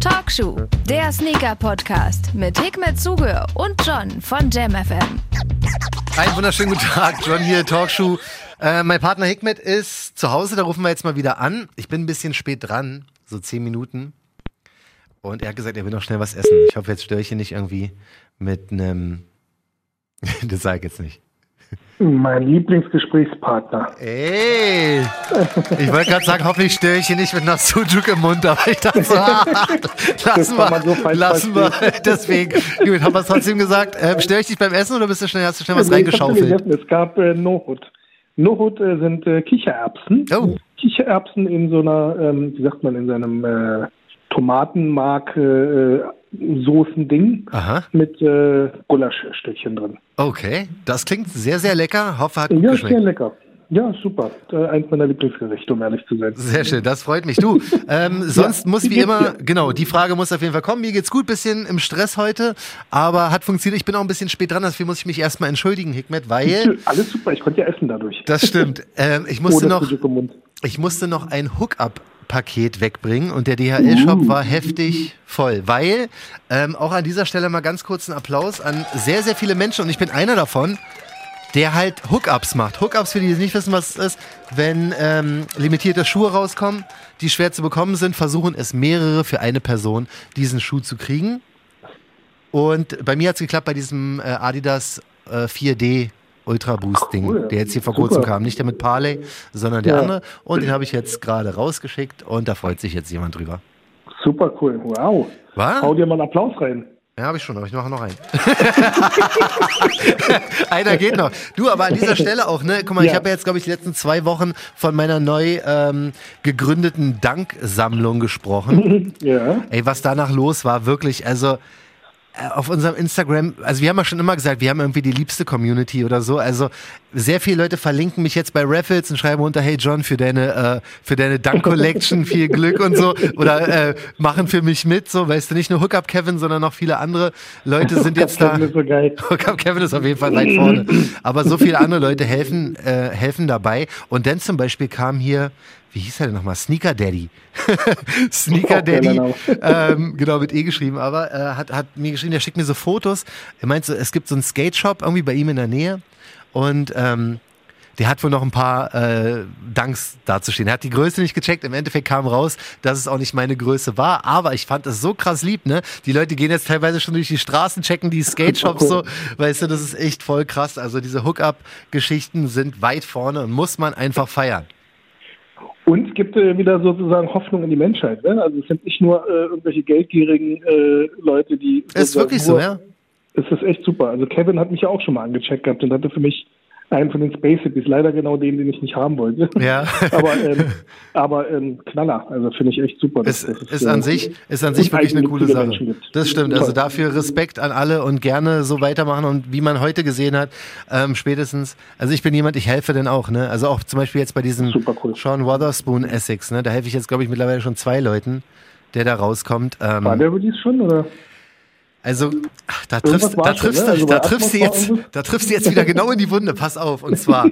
Talkshow, der Sneaker-Podcast mit Hikmet Zuge und John von JamFM. Einen wunderschönen guten Tag, John hier, Talkshow. Äh, mein Partner Hikmet ist zu Hause, da rufen wir jetzt mal wieder an. Ich bin ein bisschen spät dran, so zehn Minuten. Und er hat gesagt, er will noch schnell was essen. Ich hoffe, jetzt störe ich ihn nicht irgendwie mit einem. das sage ich jetzt nicht. Mein Lieblingsgesprächspartner. Ey! Ich wollte gerade sagen, hoffentlich störe ich ihn nicht mit einer Sujuk im Mund, aber ich dachte so, ah, lassen wir, so lassen wir. Deswegen, gut, haben wir es trotzdem gesagt. Ähm, störe ich dich beim Essen oder bist du schnell, hast du schnell was reingeschaufelt? Es gab äh, Nohut. Nohut äh, sind äh, Kichererbsen. Oh. Kichererbsen in so einer, ähm, wie sagt man, in seinem äh, Tomatenmark äh, Soßen-Ding mit äh, Gulaschstückchen drin. Okay, das klingt sehr, sehr lecker. Hoffe, hat gut ja, geschmeckt. sehr lecker. Ja, super. Äh, eins meiner Lieblingsgerichte, um ehrlich zu sein. Sehr schön, das freut mich. Du, ähm, sonst ja, muss wie immer, dir? genau, die Frage muss auf jeden Fall kommen. Mir geht's gut, bisschen im Stress heute, aber hat funktioniert. Ich bin auch ein bisschen spät dran, deswegen muss ich mich erstmal entschuldigen, Hikmet, weil... Alles super, ich konnte ja essen dadurch. Das stimmt. Ähm, ich musste oh, noch... Ich musste noch ein Hookup Paket wegbringen und der DHL-Shop uh. war heftig voll, weil ähm, auch an dieser Stelle mal ganz kurz einen Applaus an sehr, sehr viele Menschen und ich bin einer davon, der halt Hookups macht. Hookups, für die, die nicht wissen, was es ist, wenn ähm, limitierte Schuhe rauskommen, die schwer zu bekommen sind, versuchen es mehrere für eine Person, diesen Schuh zu kriegen. Und bei mir hat es geklappt bei diesem äh, Adidas äh, 4D Ultra Boost Ding, cool. der jetzt hier vor Super. kurzem kam. Nicht der mit Parley, sondern der ja. andere. Und den habe ich jetzt gerade rausgeschickt und da freut sich jetzt jemand drüber. Super cool. Wow. Was? Hau dir mal einen Applaus rein. Ja, habe ich schon, aber ich mache noch einen. Einer geht noch. Du, aber an dieser Stelle auch, ne? Guck mal, ja. ich habe ja jetzt, glaube ich, die letzten zwei Wochen von meiner neu ähm, gegründeten Danksammlung gesprochen. ja. Ey, was danach los war, wirklich, also auf unserem Instagram, also wir haben ja schon immer gesagt, wir haben irgendwie die liebste Community oder so. Also sehr viele Leute verlinken mich jetzt bei Raffles und schreiben unter, hey John, für deine, äh, für deine Dunk Collection viel Glück und so. Oder äh, machen für mich mit, so, weißt du, nicht nur Hookup Kevin, sondern noch viele andere Leute sind jetzt da. Hookup Kevin ist auf jeden Fall weit vorne. Aber so viele andere Leute helfen, äh, helfen dabei. Und dann zum Beispiel kam hier wie hieß er denn nochmal? Sneaker Daddy. Sneaker oh, Daddy, genau. Ähm, genau, mit E geschrieben, aber äh, hat, hat mir geschrieben, der schickt mir so Fotos. Er meint so, es gibt so einen Skate Shop irgendwie bei ihm in der Nähe und ähm, der hat wohl noch ein paar äh, Danks dazustehen. Er hat die Größe nicht gecheckt. Im Endeffekt kam raus, dass es auch nicht meine Größe war. Aber ich fand das so krass lieb, ne? Die Leute gehen jetzt teilweise schon durch die Straßen, checken die Skate Shops so. Weißt du, das ist echt voll krass. Also diese Hookup-Geschichten sind weit vorne und muss man einfach feiern. Und es gibt äh, wieder sozusagen Hoffnung in die Menschheit. Ne? Also es sind nicht nur äh, irgendwelche geldgierigen äh, Leute, die. Ist wirklich so, ja? Es ist echt super. Also Kevin hat mich ja auch schon mal angecheckt gehabt und hatte für mich einen von den Space Hippies, leider genau den, den ich nicht haben wollte. Ja. aber ähm, aber ähm, Knaller, also finde ich echt super. Es ist, ist, an äh, sich, ist an sich wirklich eine coole Sache. Das stimmt, also dafür Respekt an alle und gerne so weitermachen und wie man heute gesehen hat, ähm, spätestens, also ich bin jemand, ich helfe denn auch, ne? Also auch zum Beispiel jetzt bei diesem cool. Sean Wotherspoon Essex, ne? Da helfe ich jetzt, glaube ich, mittlerweile schon zwei Leuten, der da rauskommt. Ähm, War der Release schon, oder? Also, da triffst, da triffst, ne? also da triffst du jetzt, da triffst du jetzt wieder genau in die Wunde. Pass auf. Und zwar,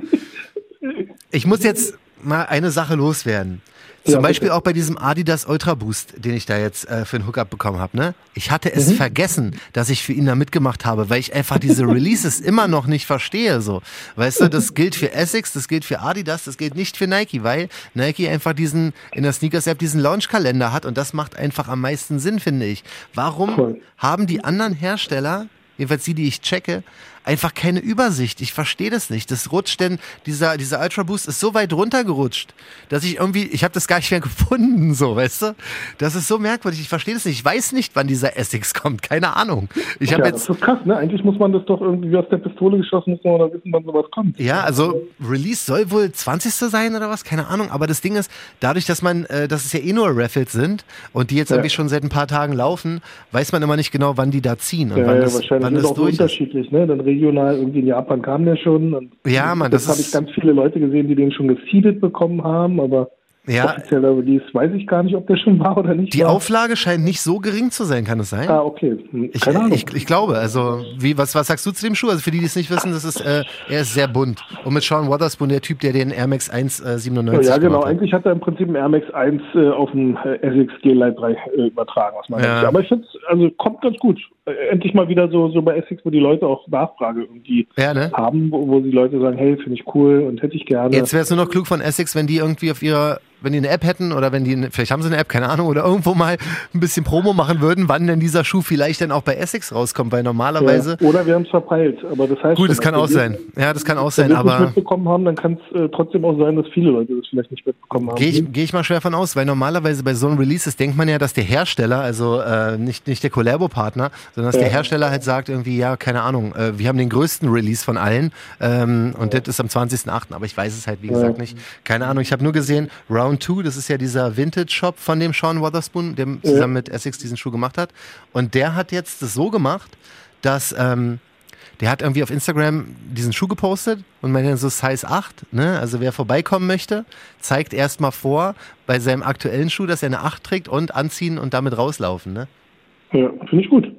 ich muss jetzt mal eine Sache loswerden. Zum ja, Beispiel auch bei diesem Adidas Ultra Boost, den ich da jetzt äh, für ein Hookup bekommen habe. Ne? Ich hatte es mhm. vergessen, dass ich für ihn da mitgemacht habe, weil ich einfach diese Releases immer noch nicht verstehe. So, weißt du, das gilt für Essex, das gilt für Adidas, das gilt nicht für Nike, weil Nike einfach diesen in der Sneakers App diesen Launchkalender hat und das macht einfach am meisten Sinn, finde ich. Warum cool. haben die anderen Hersteller jedenfalls die, die ich checke, einfach keine Übersicht. Ich verstehe das nicht. Das rutscht denn, dieser, dieser Ultra Boost ist so weit runtergerutscht, dass ich irgendwie, ich habe das gar nicht mehr gefunden, so, weißt du? Das ist so merkwürdig. Ich verstehe das nicht. Ich weiß nicht, wann dieser Essex kommt. Keine Ahnung. Ich ja, jetzt, das ist krass, ne? Eigentlich muss man das doch irgendwie aus der Pistole geschossen, muss man oder wissen, wann sowas kommt. Ja, also Release soll wohl 20. sein oder was? Keine Ahnung. Aber das Ding ist, dadurch, dass man, äh, dass es ja eh nur Raffles sind und die jetzt ja. irgendwie schon seit ein paar Tagen laufen, weiß man immer nicht genau, wann die da ziehen und ja, wann das, wahrscheinlich wann das durch ist. unterschiedlich, ne? Dann regional, irgendwie in Japan kam der schon. ja, man, das, das habe ich ganz viele Leute gesehen, die den schon geseedet bekommen haben, aber Ja. Offizieller Release weiß ich gar nicht, ob der schon war oder nicht. Die war. Auflage scheint nicht so gering zu sein, kann es sein? Ah, okay. Hm, ich, ich, ich, glaube, also, wie, was, was sagst du zu dem Schuh? Also für die, die es nicht wissen, das ist, äh, er ist sehr bunt. Und mit Sean Wotherspoon, der Typ, der den Air Max 197 äh, Ja, genau. Hat. Eigentlich hat er im Prinzip einen Air Max 1 äh, auf den äh, Essex G-Lite 3 äh, übertragen, was man ja. Aber ich finde es, also kommt ganz gut. Äh, endlich mal wieder so, so bei Essex, wo die Leute auch Nachfrage irgendwie ja, ne? haben, wo, wo die Leute sagen, hey, finde ich cool und hätte ich gerne. Jetzt wäre es nur noch klug von Essex, wenn die irgendwie auf ihrer wenn die eine App hätten oder wenn die, vielleicht haben sie eine App, keine Ahnung, oder irgendwo mal ein bisschen Promo machen würden, wann denn dieser Schuh vielleicht dann auch bei Essex rauskommt, weil normalerweise. Ja, oder wir haben es verpeilt, aber das heißt. Gut, das kann auch sein. Ja, das kann auch sein, aber. Wenn wir es mitbekommen haben, dann kann es äh, trotzdem auch sein, dass viele Leute das vielleicht nicht mitbekommen haben. Gehe ich, geh ich mal schwer von aus, weil normalerweise bei so einem Releases denkt man ja, dass der Hersteller, also äh, nicht, nicht der Collabo-Partner, sondern dass ja. der Hersteller halt sagt irgendwie, ja, keine Ahnung, äh, wir haben den größten Release von allen ähm, und ja. das ist am 20.08., aber ich weiß es halt, wie gesagt, nicht. Keine Ahnung, ich habe nur gesehen, Round 2, das ist ja diese dieser Vintage-Shop von dem Sean Wotherspoon, der zusammen ja. mit Essex diesen Schuh gemacht hat. Und der hat jetzt das so gemacht, dass ähm, der hat irgendwie auf Instagram diesen Schuh gepostet und meinte so Size 8, ne? Also wer vorbeikommen möchte, zeigt erstmal vor bei seinem aktuellen Schuh, dass er eine 8 trägt und anziehen und damit rauslaufen, ne? Ja, finde ich gut.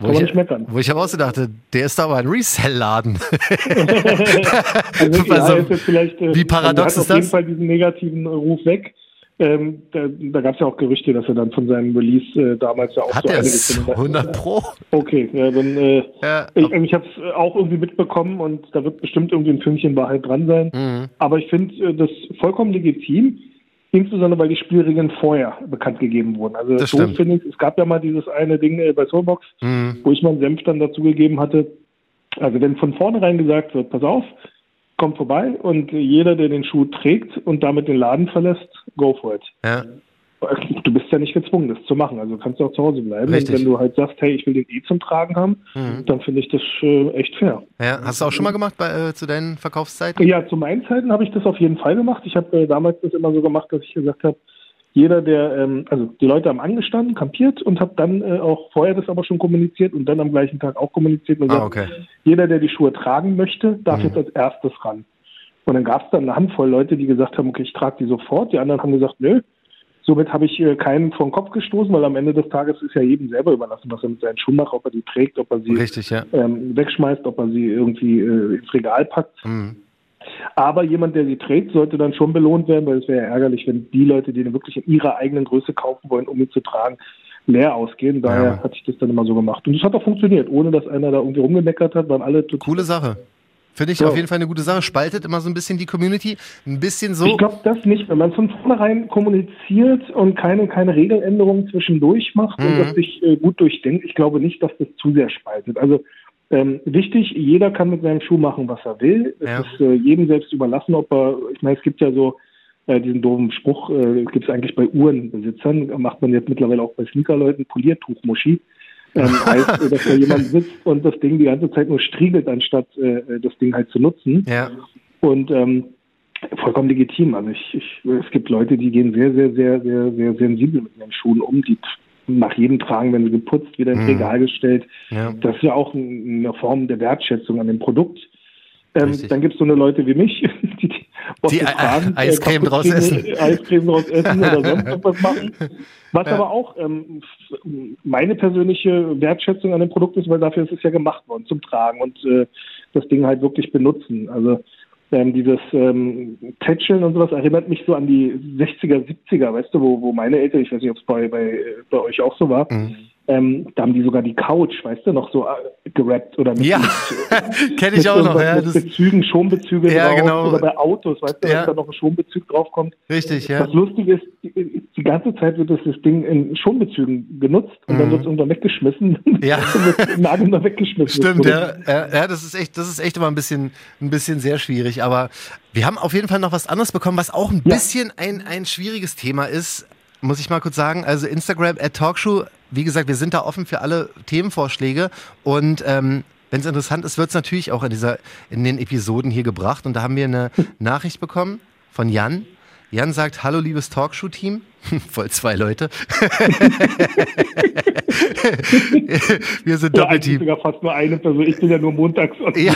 Wo Kann ich, nicht meckern. Wo ich aber auch so dachte, der ist aber ein Resell-Laden. also, also ja, äh, wie paradox ist das? auf jeden Fall diesen negativen Ruf weg. Ähm, da da gab es ja auch Gerüchte, dass er dann von seinem Release äh, damals ja auch Hat so einiges 100 Pro? Okay, ja, dann äh, ja, ich, ich habe es auch irgendwie mitbekommen und da wird bestimmt irgendwie ein Fünkchen Wahrheit dran sein. Mhm. Aber ich finde äh, das vollkommen legitim, insbesondere weil die Spielregeln vorher bekannt gegeben wurden. Also das so finde ich, es gab ja mal dieses eine Ding äh, bei Soulbox, mhm. wo ich meinen Senf dann dazu gegeben hatte. Also wenn von vornherein gesagt wird, pass auf, kommt vorbei und jeder, der den Schuh trägt und damit den Laden verlässt, go for it. Ja. Du bist ja nicht gezwungen, das zu machen. Also kannst du auch zu Hause bleiben. Richtig. Und wenn du halt sagst, hey, ich will den eh zum Tragen haben, mhm. dann finde ich das äh, echt fair. Ja, hast du auch schon mal gemacht bei, äh, zu deinen Verkaufszeiten? Ja, zu meinen Zeiten habe ich das auf jeden Fall gemacht. Ich habe äh, damals das immer so gemacht, dass ich gesagt habe, jeder, der, ähm, also die Leute haben angestanden, kampiert und habe dann äh, auch vorher das aber schon kommuniziert und dann am gleichen Tag auch kommuniziert und ah, gesagt, okay. jeder, der die Schuhe tragen möchte, darf mhm. jetzt als erstes ran. Und dann gab es dann eine Handvoll Leute, die gesagt haben, okay, ich trage die sofort. Die anderen haben gesagt, nö. Somit habe ich äh, keinen vor den Kopf gestoßen, weil am Ende des Tages ist ja jedem selber überlassen, was er mit seinen Schuhen macht, ob er die trägt, ob er sie Richtig, ja. ähm, wegschmeißt, ob er sie irgendwie äh, ins Regal packt. Mhm. Aber jemand, der sie trägt, sollte dann schon belohnt werden, weil es wäre ja ärgerlich, wenn die Leute, die den wirklich in ihrer eigenen Größe kaufen wollen, um ihn zu tragen, leer ausgehen. Daher ja. hatte ich das dann immer so gemacht. Und es hat auch funktioniert, ohne dass einer da irgendwie rumgemeckert hat, waren alle total. Coole Sache. Finde ich ja. auf jeden Fall eine gute Sache. Spaltet immer so ein bisschen die Community. Ein bisschen so. Ich glaube das nicht. Wenn man von vornherein kommuniziert und keine, keine Regeländerungen zwischendurch macht mhm. und das sich äh, gut durchdenkt, ich glaube nicht, dass das zu sehr spaltet. Also ähm, wichtig, jeder kann mit seinem Schuh machen, was er will. Es ja. ist äh, jedem selbst überlassen, ob er, ich meine, es gibt ja so äh, diesen doofen Spruch, äh, gibt es eigentlich bei Uhrenbesitzern, macht man jetzt mittlerweile auch bei Sneakerleuten, Poliertuchmuschi. Ähm, heißt, dass da jemand sitzt und das Ding die ganze Zeit nur striegelt, anstatt äh, das Ding halt zu nutzen. Ja. Und ähm, vollkommen legitim. Also ich, ich, es gibt Leute, die gehen sehr, sehr, sehr, sehr, sehr sensibel mit ihren Schuhen um, die nach jedem Tragen werden sie geputzt, wieder ins mhm. Regal gestellt. Ja. Das ist ja auch eine Form der Wertschätzung an dem Produkt. Ähm, dann gibt es so eine Leute wie mich, die, die, die Fragen, äh, Eiscreme draus essen. Eiscreme draus essen oder sonst irgendwas machen. Was ja. aber auch ähm, meine persönliche Wertschätzung an dem Produkt ist, weil dafür ist es ja gemacht worden zum Tragen und äh, das Ding halt wirklich benutzen. Also ähm, dieses ähm, Tätscheln und sowas erinnert mich so an die 60er, 70er, weißt du, wo, wo meine Eltern, ich weiß nicht, ob es bei, bei, bei euch auch so war, mhm. Ähm, da haben die sogar die Couch, weißt du, noch so äh, gerappt oder mit, Ja, kenne ich auch noch. Ja, mit Bezügen, Schonbezüge ja, drauf genau. oder bei Autos, weißt du, ja. dass da noch ein Schonbezug draufkommt. Richtig, ja. Was lustig ist, die, die ganze Zeit wird das, das Ding in Schonbezügen genutzt und mhm. dann wird es irgendwann weggeschmissen. Ja. wird Nagel mal weggeschmissen. Stimmt, ja. ja. das ist echt, das ist echt immer ein bisschen, ein bisschen sehr schwierig. Aber wir haben auf jeden Fall noch was anderes bekommen, was auch ein bisschen ein, ein schwieriges Thema ist. Muss ich mal kurz sagen. Also Instagram at Talkshow, wie gesagt, wir sind da offen für alle Themenvorschläge und ähm, wenn es interessant ist, wird es natürlich auch in dieser, in den Episoden hier gebracht. Und da haben wir eine Nachricht bekommen von Jan, Jan sagt, hallo liebes Talkshow-Team. Voll zwei Leute. Wir sind ja, Doppelteam. sogar fast nur eine Person. Ich bin ja nur montags. Ja.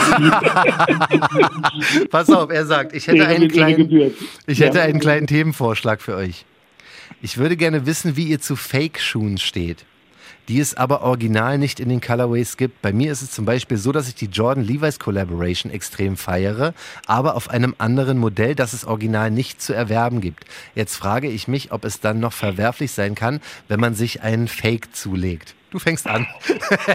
Pass auf, er sagt, ich hätte, einen kleinen, ich hätte einen kleinen Themenvorschlag für euch. Ich würde gerne wissen, wie ihr zu Fake-Schuhen steht die es aber original nicht in den Colorways gibt. Bei mir ist es zum Beispiel so, dass ich die Jordan Levi's Collaboration extrem feiere, aber auf einem anderen Modell, das es original nicht zu erwerben gibt. Jetzt frage ich mich, ob es dann noch verwerflich sein kann, wenn man sich einen Fake zulegt. Du fängst an.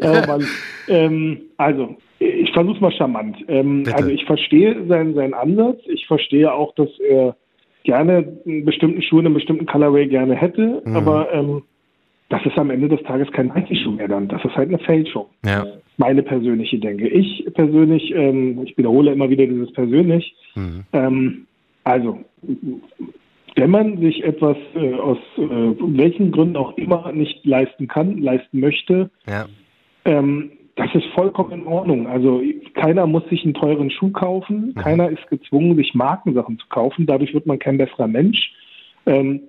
oh Mann. Ähm, also, ich versuche es mal charmant. Ähm, also ich verstehe seinen, seinen Ansatz. Ich verstehe auch, dass er gerne einen bestimmten Schuh in einem bestimmten Colorway gerne hätte, mhm. aber ähm, das ist am Ende des Tages kein Nike-Schuh mehr dann. Das ist halt eine Fälschung. Ja. Meine persönliche Denke. Ich persönlich, ähm, ich wiederhole immer wieder dieses persönlich. Mhm. Ähm, also, wenn man sich etwas äh, aus äh, welchen Gründen auch immer nicht leisten kann, leisten möchte, ja. ähm, das ist vollkommen in Ordnung. Also keiner muss sich einen teuren Schuh kaufen, mhm. keiner ist gezwungen, sich Markensachen zu kaufen. Dadurch wird man kein besserer Mensch. Ähm,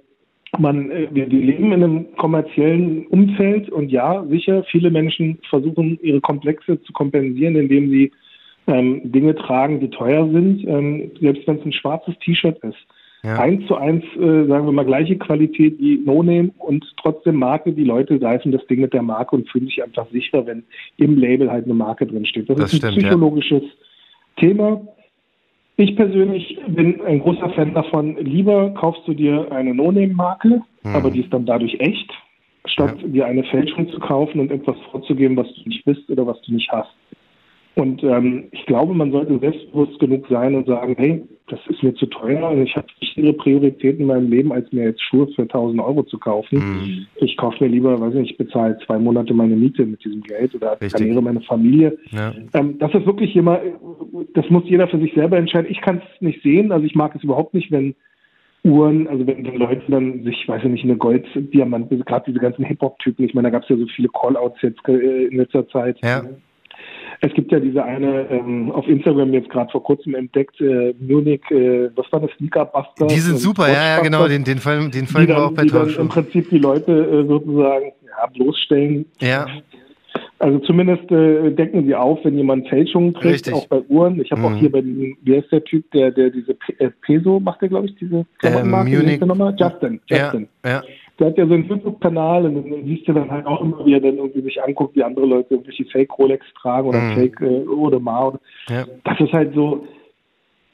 man, äh, wir, wir, leben in einem kommerziellen Umfeld und ja, sicher, viele Menschen versuchen, ihre Komplexe zu kompensieren, indem sie ähm, Dinge tragen, die teuer sind, ähm, selbst wenn es ein schwarzes T-Shirt ist ja. eins zu eins, äh, sagen wir mal, gleiche Qualität wie No-Name und trotzdem Marke. Die Leute greifen das Ding mit der Marke und fühlen sich einfach sicher, wenn im Label halt eine Marke drin steht. Das, das ist ein stimmt, psychologisches ja. Thema. Ich persönlich bin ein großer Fan davon, lieber kaufst du dir eine No-Name-Marke, hm. aber die ist dann dadurch echt, statt ja. dir eine Fälschung zu kaufen und etwas vorzugeben, was du nicht bist oder was du nicht hast. Und ähm, ich glaube, man sollte selbstbewusst genug sein und sagen, hey, das ist mir zu teuer ich habe wichtigere Prioritäten in meinem Leben, als mir jetzt Schuhe für 1000 Euro zu kaufen. Mhm. Ich kaufe mir lieber, weiß nicht, ich bezahle zwei Monate meine Miete mit diesem Geld oder ernähre meine Familie. Ja. Ähm, das ist wirklich immer, das muss jeder für sich selber entscheiden. Ich kann es nicht sehen, also ich mag es überhaupt nicht, wenn Uhren, also wenn die Leute dann sich, weiß ich nicht, eine Golddiamant, gerade diese ganzen Hip-Hop-Typen, ich meine, da gab es ja so viele Call-Outs jetzt äh, in letzter Zeit. Ja. Es gibt ja diese eine ähm, auf Instagram jetzt gerade vor kurzem entdeckt, äh, Munich, äh, was war das, Sneakerbuster? Die sind super, ja, ja, genau, den, den, Fall, den folgen wir auch bei Die dann im Prinzip die Leute äh, sozusagen ja, bloßstellen. Ja. Also zumindest äh, decken sie auf, wenn jemand Fälschungen trägt, Richtig. auch bei Uhren. Ich habe mhm. auch hier bei diesem, wer ist der Typ, der, der diese P äh, Peso macht, der glaube ich, diese Klamottenmarke? Ähm, Munich. Justin. Justin. Ja, ja der hat ja so einen YouTube-Kanal und dann siehst du dann halt auch immer, wie er dann irgendwie sich anguckt, wie andere Leute irgendwelche Fake-Rolex tragen oder mhm. Fake äh, Audemars. Ja. Das ist halt so,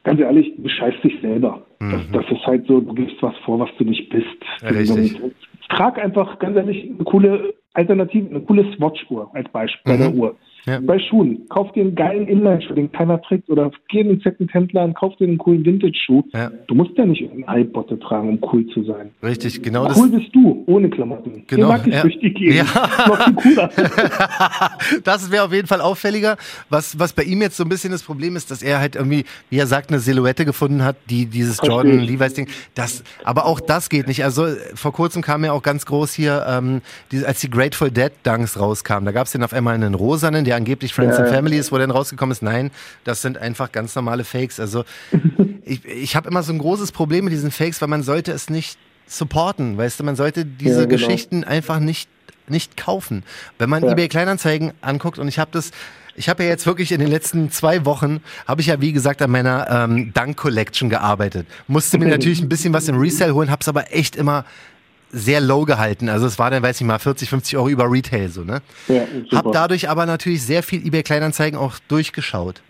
ganz ehrlich, du bescheißt dich selber. Mhm. Das, das, ist halt so, du gibst was vor, was du nicht bist. Ja, richtig. Trag einfach, ganz ehrlich, eine coole Alternative, eine coole Swatch-Uhr als Beispiel mhm. bei der Uhr. Ja. Bei Schuhen. Kauf dir einen geilen Inline-Schuh, den keiner trägt. Oder geh in den Second-Händler und kauf dir einen coolen Vintage-Schuh. Ja. Du musst ja nicht einen Halbbotte tragen, um cool zu sein. Richtig, genau cool das. Cool bist du, ohne Klamotten. Genau. Den mag ich ja. durch die Gegend. Ja. Das wäre auf jeden Fall auffälliger. Was, was bei ihm jetzt so ein bisschen das Problem ist, dass er halt irgendwie, wie er sagt, eine Silhouette gefunden hat, die dieses Jordan Levi's Ding. Das, aber auch das geht nicht. Also vor kurzem kam ja auch ganz groß hier, ähm, die, als die Grateful Dead Dunks rauskamen, da gab es den auf einmal einen rosanen, der angeblich Friends ja. and Family ist, wo dann rausgekommen ist, nein, das sind einfach ganz normale Fakes. Also ich, ich habe immer so ein großes Problem mit diesen Fakes, weil man sollte es nicht supporten, weißt du, man sollte diese ja, genau. Geschichten einfach nicht nicht kaufen. Wenn man ja. eBay Kleinanzeigen anguckt und ich habe das ich habe ja jetzt wirklich in den letzten zwei Wochen, habe ich ja wie gesagt an meiner ähm, Dunk Collection gearbeitet. Musste mir natürlich ein bisschen was im Resale holen, habe es aber echt immer sehr low gehalten. Also es war dann, weiß ich mal, 40, 50 Euro über Retail so, ne? Ja, Hab dadurch aber natürlich sehr viel eBay Kleinanzeigen auch durchgeschaut.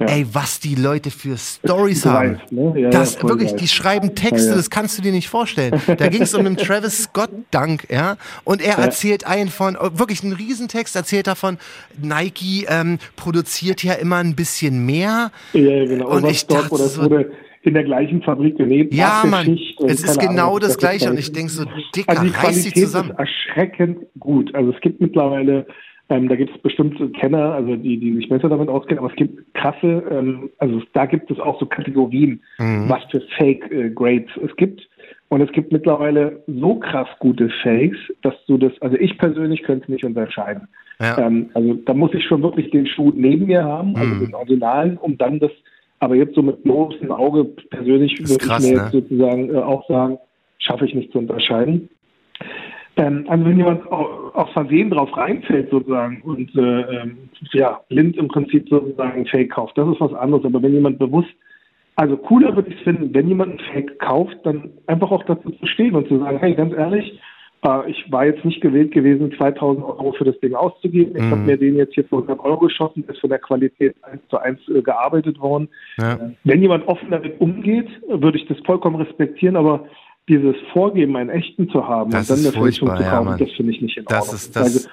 Ja. Ey, was die Leute für Stories haben. Ne? ja, das ja, wirklich, die schreiben Texte, das kannst du dir nicht vorstellen. Da ging es um einen Travis Scott Dank, ja, und er erzählt einen von oh, wirklich einen Riesentext erzählt davon, Nike ähm, produziert ja immer ein bisschen mehr. Ja, genau. Und, und ich dachte so, in der gleichen Fabrik genäht. Ja, Mann, es ist genau Ahnung, das, Gleiche und ich denke so, dicker, also die reiß sie zusammen. ist erschreckend gut. Also es gibt mittlerweile, ähm, da gibt es bestimmte Kenner, also die, die sich besser damit auskennen, aber es gibt krasse, ähm, also da gibt es auch so Kategorien, mhm. was für Fake-Grades äh, es gibt. Und es gibt mittlerweile so krass gute Fakes, dass du das, also ich persönlich könnte es nicht unterscheiden. Ja. Ähm, also da muss ich schon wirklich den Schuh neben mir haben, also mhm. den Originalen, um dann das Aber jetzt so mit bloßem Auge persönlich würde ich mir ne? jetzt sozusagen äh, auch sagen, schaffe ich nicht zu unterscheiden. Ähm, also wenn jemand aus Versehen drauf reinfällt sozusagen und äh, ähm, ja, blind im Prinzip sozusagen Fake kauft, das ist was anderes. Aber wenn jemand bewusst, also cooler würde ich es finden, wenn jemand ein Fake kauft, dann einfach auch dazu zu stehen und zu sagen, hey, ganz ehrlich, äh, ich war jetzt nicht gewillt gewesen, 2000 Euro für das Ding auszugeben. Ich mhm. habe mir den jetzt hier für 100 Euro geschossen, ist von der Qualität 1 zu 1 äh, gearbeitet worden. Ja. Wenn jemand offen damit umgeht, würde ich das vollkommen respektieren, aber dieses Vorgeben, einen echten zu haben das und dann eine Fälschung zu kaufen, ja, das finde ich nicht in Ordnung. Das ist das also,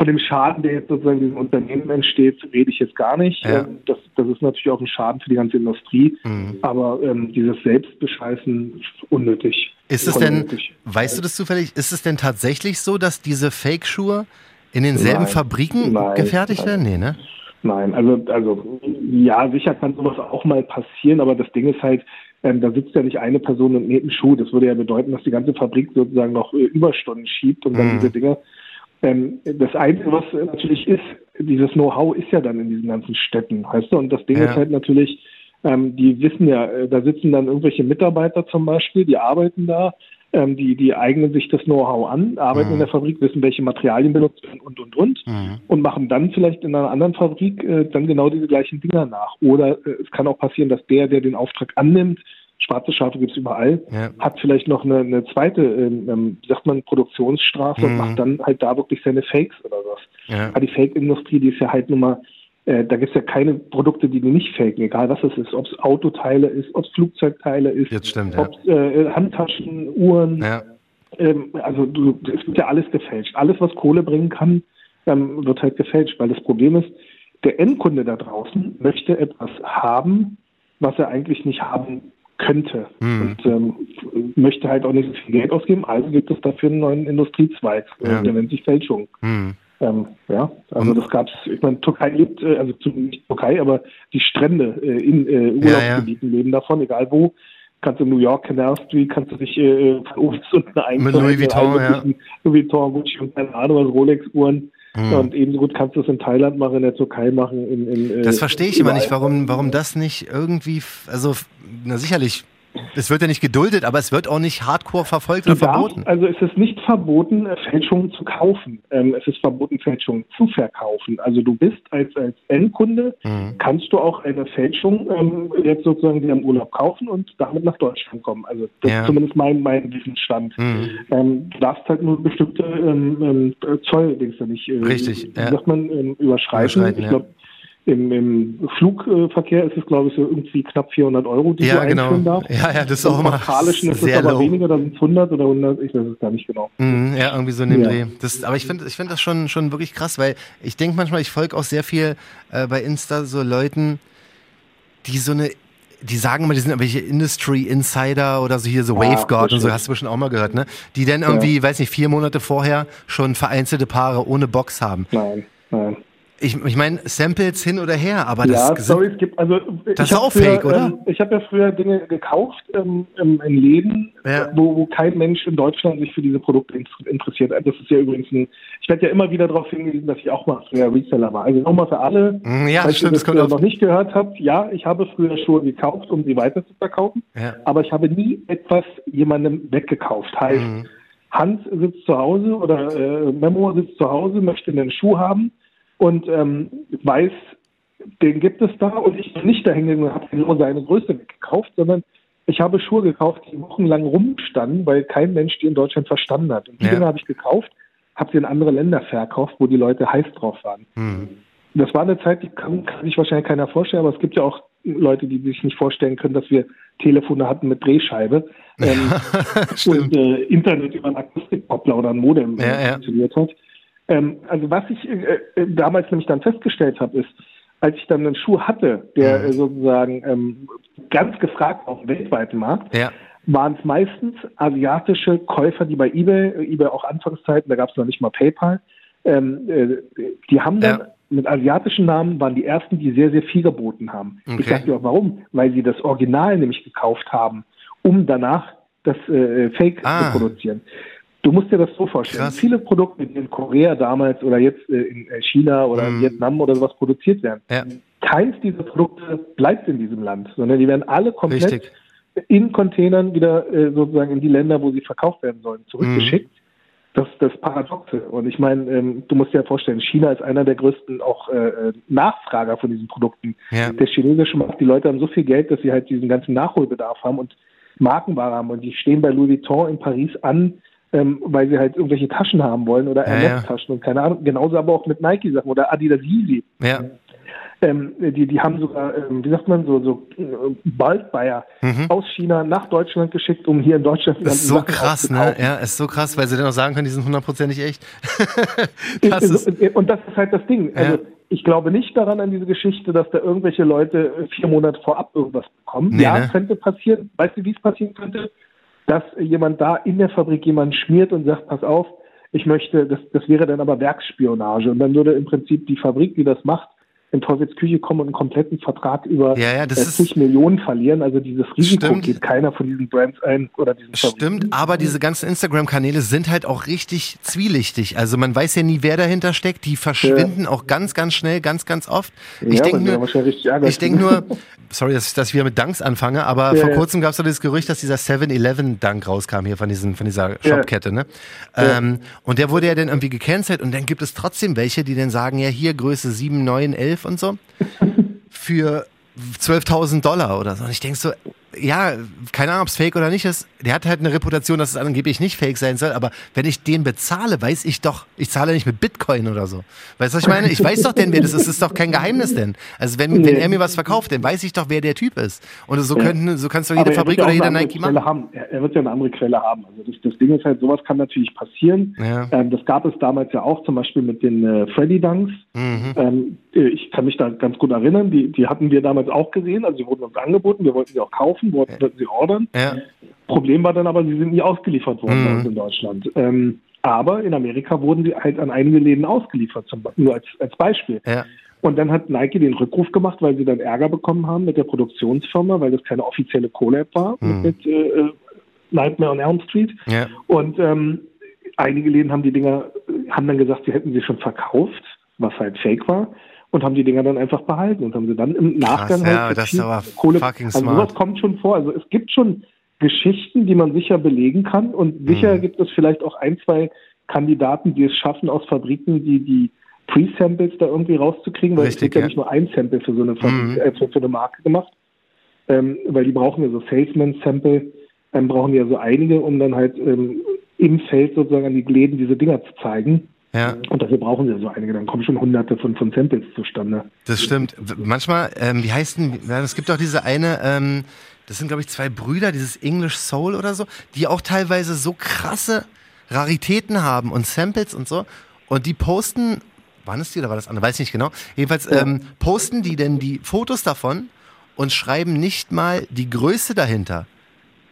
von dem Schaden, der jetzt sozusagen diesem Unternehmen entsteht, rede ich jetzt gar nicht. Ja. Ähm, das, das ist natürlich auch ein Schaden für die ganze Industrie. Mhm. Aber ähm, dieses Selbstbescheißen unnötig. Ist es denn, weißt du das zufällig, ist es denn tatsächlich so, dass diese Fake-Schuhe in denselben nein, Fabriken nein, gefertigt werden? Nee, ne? Nein, also, also ja, sicher kann sowas auch mal passieren, aber das Ding ist halt, ähm, da sitzt ja nicht eine Person und näht einen Schuh. Das würde ja bedeuten, dass die ganze Fabrik sozusagen noch äh, Überstunden schiebt und dann mhm. diese Dinge. Ähm, das Einzige, was natürlich ist, dieses Know-how ist ja dann in diesen ganzen Städten, weißt du? Und das Ding ja. ist halt natürlich, ähm, die wissen ja, äh, da sitzen dann irgendwelche Mitarbeiter zum Beispiel, die arbeiten da, ähm, die, die eignen sich das Know-how an, arbeiten mhm. in der Fabrik, wissen, welche Materialien benutzt werden und, und, und, mhm. und machen dann vielleicht in einer anderen Fabrik äh, dann genau diese gleichen Dinger nach. Oder äh, es kann auch passieren, dass der, der den Auftrag annimmt, schwarze Schafe gibt es überall, ja. hat vielleicht noch eine, eine zweite, ähm, ähm, wie sagt man, Produktionsstrafe mhm. und macht dann halt da wirklich seine Fakes oder was. Ja. Aber die Fake-Industrie, die ist ja halt nun mal äh, da gibt es ja keine Produkte, die die nicht faken, egal was es ist, ob es Autoteile ist, ob es Flugzeugteile ist, ob es äh, Handtaschen, Uhren. Ähm, also du, es wird ja alles gefälscht. Alles, was Kohle bringen kann, ähm, wird halt gefälscht, weil das Problem ist, der Endkunde da draußen möchte etwas haben, was er eigentlich nicht haben könnte mhm. und ähm, möchte halt auch nicht so viel Geld ausgeben. Also gibt es dafür einen neuen Industriezweig, ja. der nennt sich Fälschung. Mhm. Ähm, ja, also das gab es, ich meine, Türkei lebt, äh, also nicht Türkei, aber die Strände äh, in äh, Urlaubsgebieten ja, ja. leben davon, egal wo. Kannst du in New York, Canal Street, kannst du dich äh, von oben bis unten einkaufen. Mit Louis Vuitton, ja. Louis Vuitton, Gucci und keine Ahnung was, Rolex-Uhren. Mhm. Und ebenso gut kannst du es in Thailand machen, in der Türkei machen. In, in, äh, das verstehe ich immer nicht, warum, warum das nicht irgendwie, also na sicherlich es wird ja nicht geduldet, aber es wird auch nicht hardcore verfolgt oder verboten. Also es ist nicht verboten, Fälschungen zu kaufen. Ähm, es ist verboten, Fälschungen zu verkaufen. Also du bist als, als Endkunde, mhm. kannst du auch eine Fälschung ähm, jetzt sozusagen dir im Urlaub kaufen und damit nach Deutschland kommen. Also das ja. ist zumindest mein, mein Wissensstand. Mhm. Ähm, du darfst halt nur bestimmte ähm, Zoll, denkst du nicht, äh, Richtig, ja. sagt man, überschreiten. überschreiten. Ich glaube, im, Im, Flugverkehr ist es, glaube ich, so irgendwie knapp 400 Euro, die ja, du genau. einführen darfst. Ja, ja, das ist auch immer Australischen ist es aber low. weniger, da sind es 100 oder 100, ich weiß es gar nicht genau. Mhm, ja, irgendwie so in dem ja. Dreh. Das, aber ich finde ich finde das schon, schon wirklich krass, weil ich denke manchmal, ich folge auch sehr viel äh, bei Insta so Leuten, die so eine die sagen immer, die sind irgendwelche Industry Insider oder so hier so ah, Waveguard und so, hast du bestimmt auch mal gehört, ne? Die dann irgendwie, ja. weiß nicht, vier Monate vorher schon vereinzelte Paare ohne Box haben. Nein, nein. Ich, ich meine, Samples hin oder her, aber das, ja, sorry, es gibt, also, das ist auch früher, fake, oder? Ähm, ich habe ja früher Dinge gekauft ähm, im, in Läden, ja. wo, wo kein Mensch in Deutschland sich für diese Produkte interessiert. Das ist ja übrigens ein, ich werde ja immer wieder darauf hingewiesen, dass ich auch mal früher Reseller war. Also nochmal für alle, mm, ja, falls stimmt, ihr das noch nicht gehört habt, ja, ich habe früher Schuhe gekauft, um sie weiter zu verkaufen, ja. aber ich habe nie etwas jemandem weggekauft. Heißt, mhm. Hans sitzt zu Hause oder äh, Memo sitzt zu Hause, möchte einen Schuh haben und ähm, weiß, den gibt es da und ich bin nicht dahin gegangen und habe genau seine Größe gekauft, sondern ich habe Schuhe gekauft, die wochenlang rumstanden, weil kein Mensch die in Deutschland verstanden hat. Und die ja. Dinge habe ich gekauft, habe sie in andere Länder verkauft, wo die Leute heiß drauf waren. Mhm. Das war eine Zeit, die kann, kann, sich wahrscheinlich keiner vorstellen, aber es gibt ja auch Leute, die sich nicht vorstellen können, dass wir Telefone hatten mit Drehscheibe ähm, und äh, Internet über einen Akustikpoppler oder ein Modem ja, ja. funktioniert hat. Ähm, also was ich äh, äh, damals nämlich dann festgestellt habe, ist, als ich dann einen Schuh hatte, der mhm. sozusagen ähm, ganz gefragt auf dem weltweiten Markt, ja. waren es meistens asiatische Käufer, die bei eBay, äh, eBay auch Anfangszeiten, da gab es noch nicht mal PayPal, ähm, äh, die haben dann ja. mit asiatischen Namen waren die ersten, die sehr, sehr viel geboten haben. Okay. Ich sagte auch, warum? Weil sie das Original nämlich gekauft haben, um danach das äh, Fake ah. zu produzieren. Du musst dir das so vorstellen. Krass. Viele Produkte, die in Korea damals oder jetzt äh, in äh, China oder mhm. Vietnam oder sowas produziert werden, ja. keins dieser Produkte bleibt in diesem Land, sondern die werden alle komplett Richtig. in Containern wieder äh, sozusagen in die Länder, wo sie verkauft werden sollen, zurückgeschickt. Mhm. Das ist das Paradoxe. Und ich meine, ähm, du musst dir ja vorstellen, China ist einer der größten auch äh, Nachfrager von diesen Produkten. Ja. Der chinesische Markt, die Leute haben so viel Geld, dass sie halt diesen ganzen Nachholbedarf haben und Markenware haben. Und die stehen bei Louis Vuitton in Paris an, ähm, weil sie halt irgendwelche Taschen haben wollen oder Ja, Hermes-Taschen und keine Ahnung. Genauso aber auch mit Nike-Sachen oder Adidas Yeezy. Ja. Ähm, die, die haben sogar, ähm, wie sagt man, so, so äh, Bulk-Buyer aus China nach Deutschland geschickt, um hier in Deutschland Mhm. Das ist so Sachen krass, ne? Ja, ist so krass, weil sie dann auch sagen können, die sind hundertprozentig echt. das Also, ist, und das ist halt das Ding. Also Ja. ich glaube nicht daran an diese Geschichte, dass da irgendwelche Leute äh, vier Monate vorab irgendwas bekommen. Nee, ja, ne? könnte passieren. Weißt du, wie es passieren könnte? Dass jemand da in der Fabrik jemanden schmiert und sagt, pass auf, ich möchte, das, das wäre dann aber Werksspionage. Und dann würde im Prinzip die Fabrik, die das macht, in Teufels Küche kommen und einen kompletten Vertrag über Ja, ja, das äh, ist- zig Millionen verlieren. Also dieses Risiko Stimmt. geht keiner von diesen Brands ein oder diesen. Stimmt, aber diese ganzen Instagram-Kanäle sind halt auch richtig zwielichtig. Also man weiß ja nie, wer dahinter steckt. Die verschwinden auch ganz, ganz schnell, ganz, ganz oft. Ich Ja, denke nur, ich denk nur, sorry, dass ich das wieder mit Dunks anfange, aber Ja, vor ja. kurzem gab es doch dieses Gerücht, dass dieser 7-Eleven-Dunk rauskam hier von, diesen, von dieser Shopkette. Ne? Ähm, und der wurde ja dann irgendwie gecancelt und dann gibt es trotzdem welche, die dann sagen, ja hier Größe 7, 9, 11 und so für 12.000 Dollar oder so. Und ich denk so, ja, keine Ahnung, ob es fake oder nicht ist. Der hat halt eine Reputation, dass es angeblich nicht fake sein soll. Aber wenn ich den bezahle, weiß ich doch, ich zahle nicht mit Bitcoin oder so. Weißt du, was ich meine? Ich weiß doch denn, wer das ist. Das ist doch kein Geheimnis denn. Also wenn, wenn er mir was verkauft, dann weiß ich doch, wer der Typ ist. Und so, könnten, so kannst du jede Fabrik oder ja auch jeder Nike machen. Haben. Er, wird ja eine andere Quelle haben. Also das, das Ding ist halt, sowas kann natürlich passieren. Ja. Ähm, das gab es damals ja auch, zum Beispiel mit den äh, Freddy Dunks. Mhm. Ähm, äh, ich kann mich da ganz gut erinnern. Die, die hatten wir damals auch gesehen. Also die wurden uns angeboten. Wir wollten sie auch kaufen, wollten, wollten sie ordern. Ja. Problem war dann aber, sie sind nie ausgeliefert worden Mhm. in Deutschland. Ähm, aber in Amerika wurden sie halt an einige Läden ausgeliefert, zum, nur als, als Beispiel. Ja. Und dann hat Nike den Rückruf gemacht, weil sie dann Ärger bekommen haben mit der Produktionsfirma, weil das keine offizielle Collab war Mhm. mit äh, äh, Nightmare on Elm Street. Ja. Und ähm, einige Läden haben die Dinger, haben dann gesagt, sie hätten sie schon verkauft, was halt fake war. Und haben die Dinger dann einfach behalten und haben sie dann im Nachgang ja, halt das viel ist aber Kohle. fucking also smart. sowas kommt schon vor. Also es gibt schon Geschichten, die man sicher belegen kann und sicher Mhm. gibt es vielleicht auch ein, zwei Kandidaten, die es schaffen aus Fabriken, die die Pre-Samples da irgendwie rauszukriegen, weil Richtig, es wird ja, ja. nicht nur ein Sample für so eine, Fabrik, Mhm. äh, für, für eine Marke gemacht, ähm, weil die brauchen ja so Salesman-Sample, ähm, brauchen ja so einige, um dann halt ähm, im Feld sozusagen an die Läden diese Dinger zu zeigen. Ja. Und dafür brauchen sie ja so einige, dann kommen schon hunderte von, von Samples zustande. Das stimmt. Manchmal, ähm, wie heißt denn, es gibt auch diese eine, ähm, das sind glaube ich zwei Brüder, dieses English Soul oder so, die auch teilweise so krasse Raritäten haben und Samples und so. Und die posten, waren es die oder war das andere? Weiß ich nicht genau. Jedenfalls ähm, posten die denn die Fotos davon und schreiben nicht mal die Größe dahinter.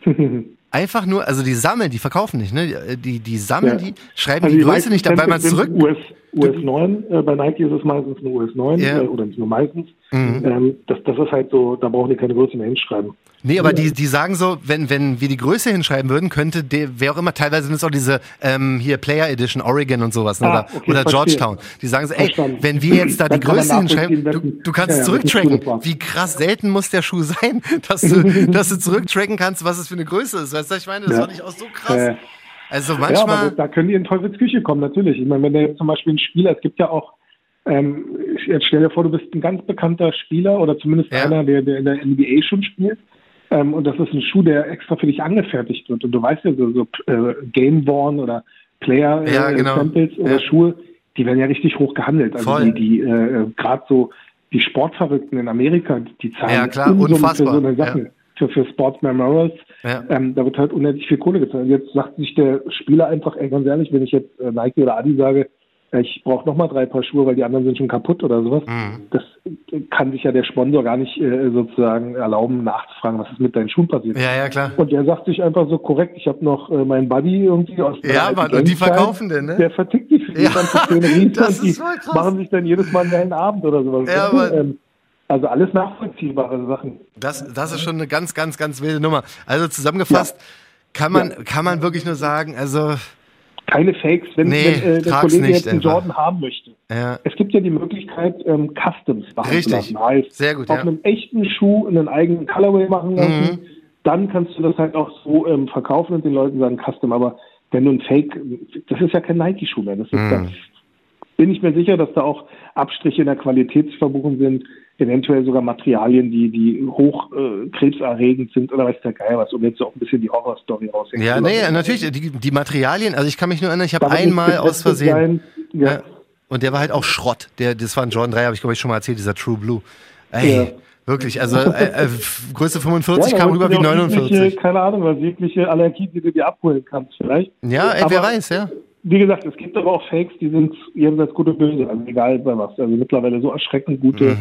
Einfach nur, also die sammeln, die verkaufen nicht, ne? Die, die sammeln Ja. die, schreiben Also die Größe meisten nicht, man Samples zurück. US, US 9, äh, bei Nike ist es meistens eine US 9 Ja. äh, oder nicht nur meistens. Mhm. Ähm, das, das ist halt so, da brauchen die keine Größe mehr hinschreiben. Nee, aber die, die sagen so, wenn, wenn wir die Größe hinschreiben würden, könnte der, wer auch immer, teilweise sind es auch diese ähm, hier Player Edition, Oregon und sowas, ne, Ah, oder, okay, oder. Georgetown. Die sagen so, ey, Verstanden. wenn wir jetzt da die Größe hinschreiben, du, du kannst ja, ja, zurücktracken. Wie krass selten muss der Schuh sein, dass du, dass du zurücktracken kannst, was es für eine Größe ist. Weißt du, was ich meine? Das Ja. fand ich auch so krass. Äh, also Ja, aber manchmal, da können die in Teufels Küche kommen, natürlich. Ich meine, wenn der jetzt zum Beispiel ein Spieler, es gibt ja auch, ähm, jetzt stell dir vor, du bist ein ganz bekannter Spieler oder zumindest Ja. einer, der, der in der NBA schon spielt. Ähm, und das ist ein Schuh, der extra für dich angefertigt wird. Und du weißt ja, so, so äh, Game-Worn oder Player äh, Ja, genau. Samples oder Ja. Schuhe, die werden ja richtig hoch gehandelt. Also Voll. die, die äh, gerade so die Sportverrückten in Amerika, die zahlen Ja, klar, unfassbar. für so eine Sache. Ja. Für, für Sports Memorials. Ja. Ähm, da wird halt unendlich viel Kohle gezahlt. Jetzt sagt sich der Spieler einfach, ey, ganz ehrlich, wenn ich jetzt äh, Nike oder Adi sage, ich brauche nochmal drei Paar Schuhe, weil die anderen sind schon kaputt oder sowas, Mhm. das äh, kann sich ja der Sponsor gar nicht äh, sozusagen erlauben, nachzufragen, was ist mit deinen Schuhen passiert. ja, ja, klar. Und der sagt sich einfach so korrekt, ich habe noch äh, meinen Buddy irgendwie aus der Ja, Mann, und die verkaufen den, ne? Der vertickt die für die Ja, ganze das ist voll krass. machen sich dann jedes Mal einen geilen Abend oder sowas. Ja? Mann. ähm, also alles nachvollziehbare Sachen. Das, das ist schon eine ganz, ganz, ganz wilde Nummer. Also zusammengefasst kann man, kann man wirklich nur sagen, also keine Fakes, wenn, Nee, wenn äh, der Kollege jetzt einen einfach. Jordan haben möchte. Ja. Es gibt ja die Möglichkeit, ähm, Customs machen Richtig. zu lassen. Heißt, Sehr gut, auf ja. einem echten Schuh einen eigenen Colorway machen lassen. Mhm. Dann kannst du das halt auch so ähm, verkaufen und den Leuten sagen Custom. Aber wenn du ein Fake, das ist ja kein Nike-Schuh mehr. Das ist Mhm. das, bin ich mir sicher, dass da auch Abstriche in der Qualität zu verbuchen sind, eventuell sogar Materialien, die, die hoch äh, krebserregend sind oder weiß der Geier was, um jetzt auch ein bisschen die Horrorstory raushängen Ja, nee, lassen. natürlich, die, die Materialien, also ich kann mich nur erinnern, ich habe einmal aus Versehen. Sein, ja. Ja. Und der war halt auch Schrott. Der, das war ein Jordan 3, habe ich glaube ich schon mal erzählt, dieser True Blue. Ey, Ja. wirklich, also äh, äh, Größe 45 da kam rüber wie dir auch jegliche, 49. Keine Ahnung, was jegliche Allergie, die du dir abholen kannst, vielleicht. Ja, ey, wer weiß, ja. Wie gesagt, es gibt aber auch Fakes, die sind jenseits gut und böse, also egal bei was. Also mittlerweile so erschreckend gute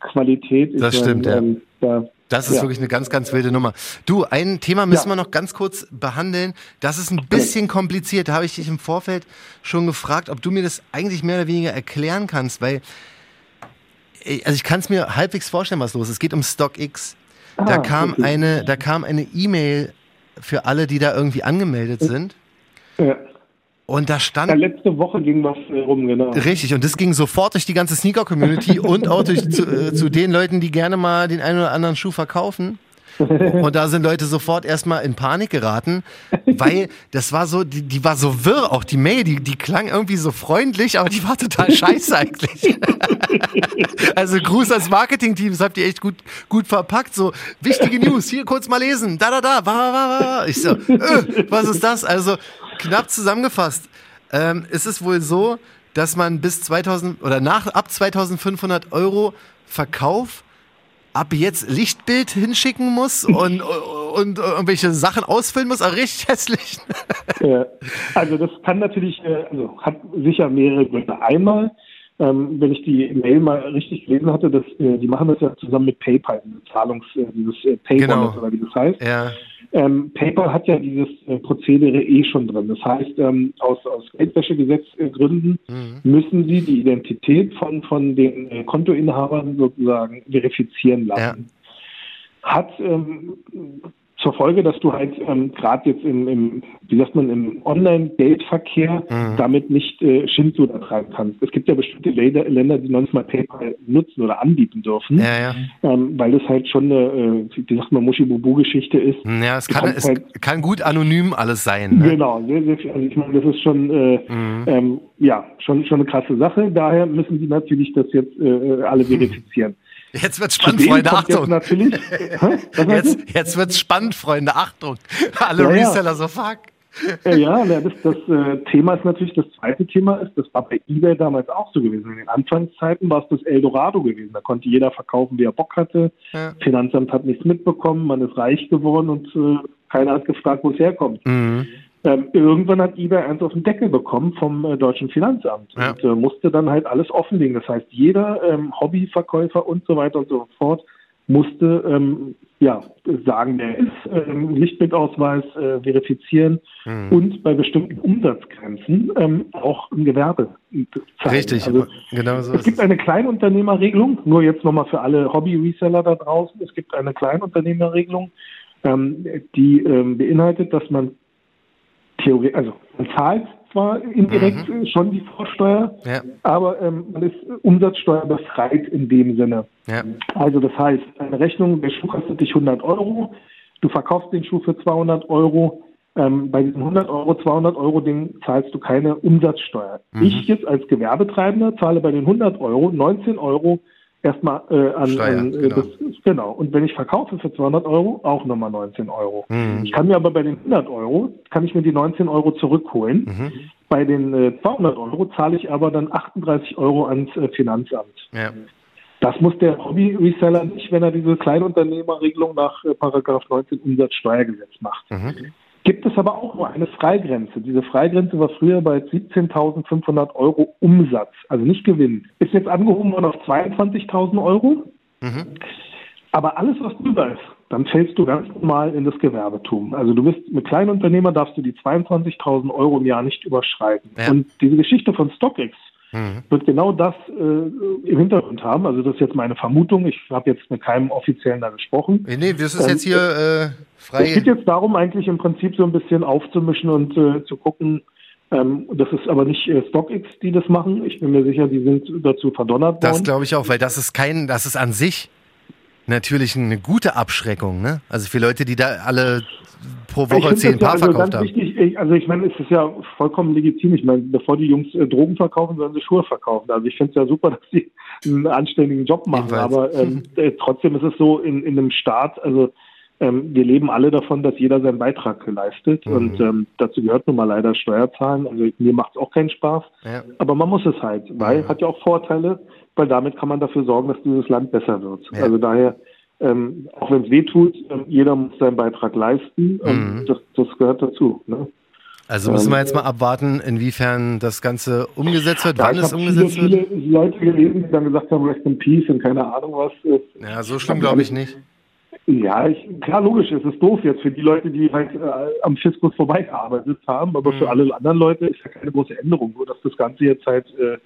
Qualität. Mhm. Das Ich stimmt, ja. ähm, da, Das ist ja. wirklich eine ganz, ganz wilde Nummer. Du, ein Thema müssen Ja. wir noch ganz kurz behandeln. Das ist ein bisschen kompliziert. Da habe ich dich im Vorfeld schon gefragt, ob du mir das eigentlich mehr oder weniger erklären kannst, weil äh, also ich kann es mir halbwegs vorstellen, was los ist. Es geht um StockX. Da Ah, kam okay. eine, da kam eine E-Mail für alle, die da irgendwie angemeldet sind. Ja. Und da Ja, stand letzte Woche ging was rum, genau. Richtig, und das ging sofort durch die ganze Sneaker-Community und auch durch, zu, äh, zu den Leuten, die gerne mal den einen oder anderen Schuh verkaufen. Und da sind Leute sofort erstmal in Panik geraten, weil das war so, die, die war so wirr, auch die Mail, die, die klang irgendwie so freundlich, aber die war total scheiße eigentlich. Also Gruß ans Marketing-Team, das habt ihr echt gut, gut verpackt. So, wichtige News, hier kurz mal lesen, da, da, da, wa, wa, wa, wa. Ich so, äh, was ist das? Also knapp zusammengefasst. Ähm, ist es wohl so, dass man bis 2000 oder nach ab 2500 Euro Verkauf ab jetzt Lichtbild hinschicken muss und, und, irgendwelche Sachen ausfüllen muss, aber richtig hässlich. Ja. Also das kann natürlich, äh, also hat sicher mehrere Gründe. Einmal, ähm, wenn ich die Mail mal richtig gelesen hatte, dass, äh, die machen das ja zusammen mit PayPal, Zahlungs, äh, dieses äh, PayPal Genau. oder wie das heißt. Ja, Ähm, PayPal hat ja dieses äh, Prozedere eh schon drin. Das heißt, ähm, aus, aus Geldwäschegesetzgründen müssen sie die Identität von, von den äh, Kontoinhabern sozusagen verifizieren lassen. Hat ähm, zur Folge, dass du halt ähm, gerade jetzt im, im, wie sagt man, im Online-Geldverkehr damit nicht äh, Schindluder treiben kannst. Es gibt ja bestimmte Länder, Länder, die manchmal PayPal nutzen oder anbieten dürfen, ja, ja. ähm, weil das halt schon eine, äh, wie sagt man, Muschi-Bubu-Geschichte ist. Ja, es kann, es halt- kann gut anonym alles sein. Ne? Genau, sehr, sehr viel. Also ich meine, das ist schon, äh, ähm, ja, schon, schon eine krasse Sache. Daher müssen sie natürlich das jetzt äh, alle verifizieren. Jetzt wird's spannend, Zudem Freunde, Achtung. natürlich, Jetzt, jetzt wird's spannend, Freunde, Achtung. Alle Ja, ja. Reseller so fuck. Äh, ja, na, das, das äh, Thema ist natürlich, das zweite Thema ist, das war bei eBay damals auch so gewesen. In den Anfangszeiten war es das Eldorado gewesen. Da konnte jeder verkaufen, wie er Bock hatte. Ja. Finanzamt hat nichts mitbekommen, man ist reich geworden und äh, keiner hat gefragt, wo es herkommt. Mhm. Ähm, irgendwann hat eBay eins auf den Deckel bekommen vom äh, deutschen Finanzamt Ja. und äh, musste dann halt alles offenlegen. Das heißt, jeder ähm, Hobbyverkäufer und so weiter und so fort musste ähm, ja sagen, wer ist, ähm, Lichtbildausweis äh, verifizieren Mhm. und bei bestimmten Umsatzgrenzen ähm, auch ein Gewerbe zeigen. Richtig, Also, genau so es gibt es. eine Kleinunternehmerregelung, nur jetzt nochmal für alle Hobby-Reseller da draußen. Es gibt eine Kleinunternehmerregelung, ähm, die beinhaltet, dass man theoretisch, also man zahlt zwar indirekt äh, schon die Vorsteuer, Ja. aber ähm, man ist umsatzsteuerbefreit in dem Sinne. Ja. Also das heißt, eine Rechnung, der Schuh kostet dich 100 Euro, du verkaufst den Schuh für 200 Euro, ähm, bei diesem 100 Euro, 200 Euro Ding zahlst du keine Umsatzsteuer. Mhm. Ich jetzt als Gewerbetreibender zahle bei den 100 Euro 19 Euro erstmal äh, an, Steuer, an äh, genau. das, genau. Und wenn ich verkaufe für 200 Euro, auch nochmal 19 Euro. Mhm. Ich kann mir aber bei den 100 Euro, kann ich mir die 19 Euro zurückholen. Mhm. Bei den äh, 200 Euro zahle ich aber dann 38 Euro ans äh, Finanzamt. Ja. Das muss der Hobby-Reseller nicht, wenn er diese Kleinunternehmerregelung nach äh, Paragraph 19 Umsatzsteuergesetz macht. Mhm. Gibt es aber auch nur eine Freigrenze. Diese Freigrenze war früher bei 17.500 Euro Umsatz, also nicht Gewinn. Ist jetzt angehoben worden auf 22.000 Euro. Mhm. Aber alles, was drüber ist, dann fällst du ganz normal in das Gewerbetum. Also du bist mit Kleinunternehmer darfst du die 22.000 Euro im Jahr nicht überschreiten. Ja. Und diese Geschichte von StockX Mhm. wird genau das äh, im Hintergrund haben. Also das ist jetzt meine Vermutung. Ich habe jetzt mit keinem Offiziellen da gesprochen. Nee, das ist Ähm, jetzt hier äh, Es geht frei. jetzt darum, eigentlich im Prinzip so ein bisschen aufzumischen und äh, zu gucken, Ähm, das ist aber nicht äh, StockX, die das machen. Ich bin mir sicher, die sind dazu verdonnert worden. Das glaube ich auch, weil das ist kein, das ist an sich natürlich eine gute Abschreckung, ne? Also für Leute, die da alle pro Woche zehn Paar also verkauft haben. Wichtig, also ich meine, es ist ja vollkommen legitim. Ich meine, bevor die Jungs äh, Drogen verkaufen, sollen sie Schuhe verkaufen. Also ich finde es ja super, dass sie einen anständigen Job machen. Aber ähm, äh, trotzdem ist es so in, in einem Staat, also ähm, wir leben alle davon, dass jeder seinen Beitrag leistet. Mhm. Und ähm, dazu gehört nun mal leider Steuerzahlen. Also mir macht es auch keinen Spaß. Ja. Aber man muss es halt, weil mhm. hat ja auch Vorteile, weil damit kann man dafür sorgen, dass dieses Land besser wird. Ja. Also daher, ähm, auch wenn es weh tut, ähm, jeder muss seinen Beitrag leisten. Mhm. das, das gehört dazu. Ne? Also müssen wir jetzt mal abwarten, inwiefern das Ganze umgesetzt wird, ja, wann es umgesetzt viele, wird. Viele Leute gelesen, die dann gesagt haben, Rest in Peace und keine Ahnung was. Ja, so schlimm glaube ich nicht. Ja, ich, klar, logisch, es ist doof jetzt für die Leute, die halt äh, am Fiskus vorbeigearbeitet haben, aber mhm. für alle anderen Leute ist ja keine große Änderung, nur dass das Ganze jetzt halt, äh,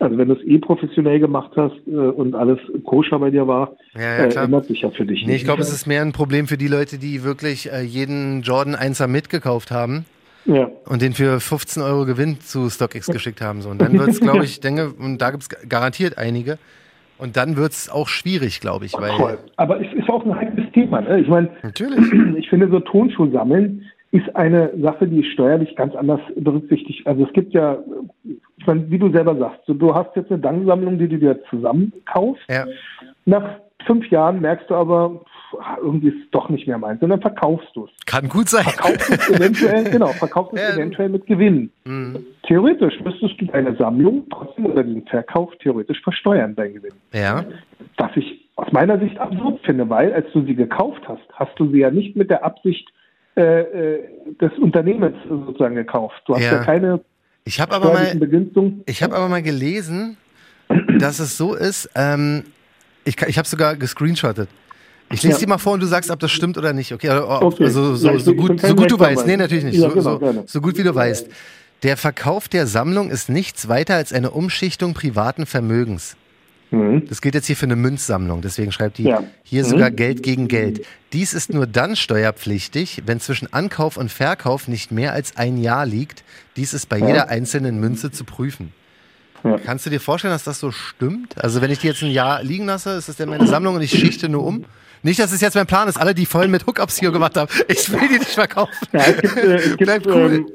also wenn du es eh professionell gemacht hast äh, und alles koscher bei dir war, ja, ja, äh, ändert sich ja für dich nee, nicht. Ich glaube, es ist mehr ein Problem für die Leute, die wirklich äh, jeden Jordan 1er mitgekauft haben. Ja. Und den für 15 Euro Gewinn zu StockX geschickt haben. So. Und dann wird es, glaube ich, denke, und da gibt es garantiert einige, und dann wird es auch schwierig, glaube ich. Weil Voll. Aber es ist auch ein heikles Thema. Ne? Ich meine, ich finde, so Tonschuh sammeln ist eine Sache, die steuerlich ganz anders berücksichtigt. Also es gibt ja, ich meine, wie du selber sagst, so, du hast jetzt eine Danksammlung, die du dir zusammenkaufst. Ja. Nach fünf Jahren merkst du aber, irgendwie ist es doch nicht mehr meins. Und dann verkaufst du es. Kann gut sein. Verkaufst es eventuell, genau, verkaufst es ja. eventuell mit Gewinn. Mhm. Theoretisch müsstest du deine Sammlung trotzdem oder den Verkauf theoretisch versteuern, dein Gewinn. Ja. Was ich aus meiner Sicht absurd finde, weil als du sie gekauft hast, hast du sie ja nicht mit der Absicht äh, äh des Unternehmens sozusagen gekauft. Du hast ja, ja keine ich habe aber mal, ich habe aber mal gelesen, dass es so ist. Ähm, ich, ich habe sogar gescreenshottet. Ich lese ja. dir mal vor und du sagst, ob das stimmt oder nicht. Okay, okay. Also, so, ja, so, gut, so gut du weißt. Nee, natürlich nicht. Ja, so, genau, so, gut wie du weißt. Der Verkauf der Sammlung ist nichts weiter als eine Umschichtung privaten Vermögens. Mhm. Das gilt jetzt hier für eine Münzsammlung, deswegen schreibt die ja. hier mhm. sogar Geld gegen Geld. Dies ist nur dann steuerpflichtig, wenn zwischen Ankauf und Verkauf nicht mehr als ein Jahr liegt. Dies ist bei jeder einzelnen Münze zu prüfen. Ja. Kannst du dir vorstellen, dass das so stimmt? Also wenn ich die jetzt ein Jahr liegen lasse, ist das denn meine Sammlung und ich schichte nur um? Nicht, dass es jetzt mein Plan ist, alle, die voll mit Hookups hier gemacht haben. Ich will die nicht verkaufen. Ja, es gibt, äh, es gibt cool. ähm,